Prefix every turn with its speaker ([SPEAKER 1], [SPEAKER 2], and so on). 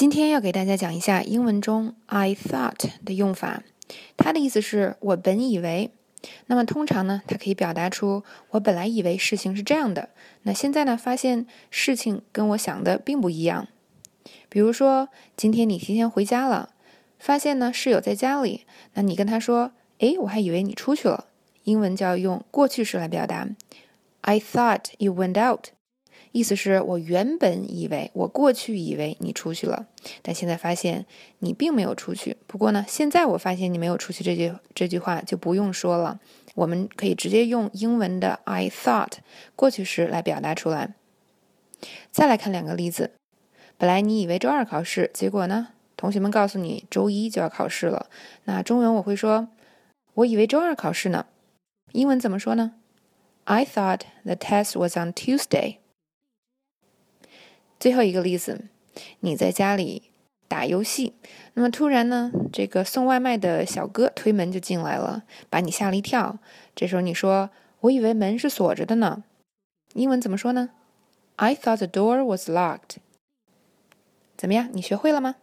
[SPEAKER 1] 今天要给大家讲一下英文中 I thought 的用法，它的意思是我本以为。那么通常呢，它可以表达出我本来以为事情是这样的，那现在呢，发现事情跟我想的并不一样。比如说，今天你提前回家了，发现呢室友在家里，那你跟他说：“诶，我还以为你出去了。”英文就要用过去式来表达，I thought you went out。意思是我原本以为，我过去以为你出去了，但现在发现你并没有出去。不过呢，现在我发现你没有出去，这句这句话就不用说了，我们可以直接用英文的 I thought 过去时来表达出来。再来看两个例子，本来你以为周二考试，结果呢，同学们告诉你周一就要考试了。那中文我会说，我以为周二考试呢。英文怎么说呢？I thought the test was on Tuesday. 最后一个例子，你在家里打游戏，那么突然呢，这个送外卖的小哥推门就进来了，把你吓了一跳。这时候你说：“我以为门是锁着的呢。”英文怎么说呢？I thought the door was locked。怎么样，你学会了吗？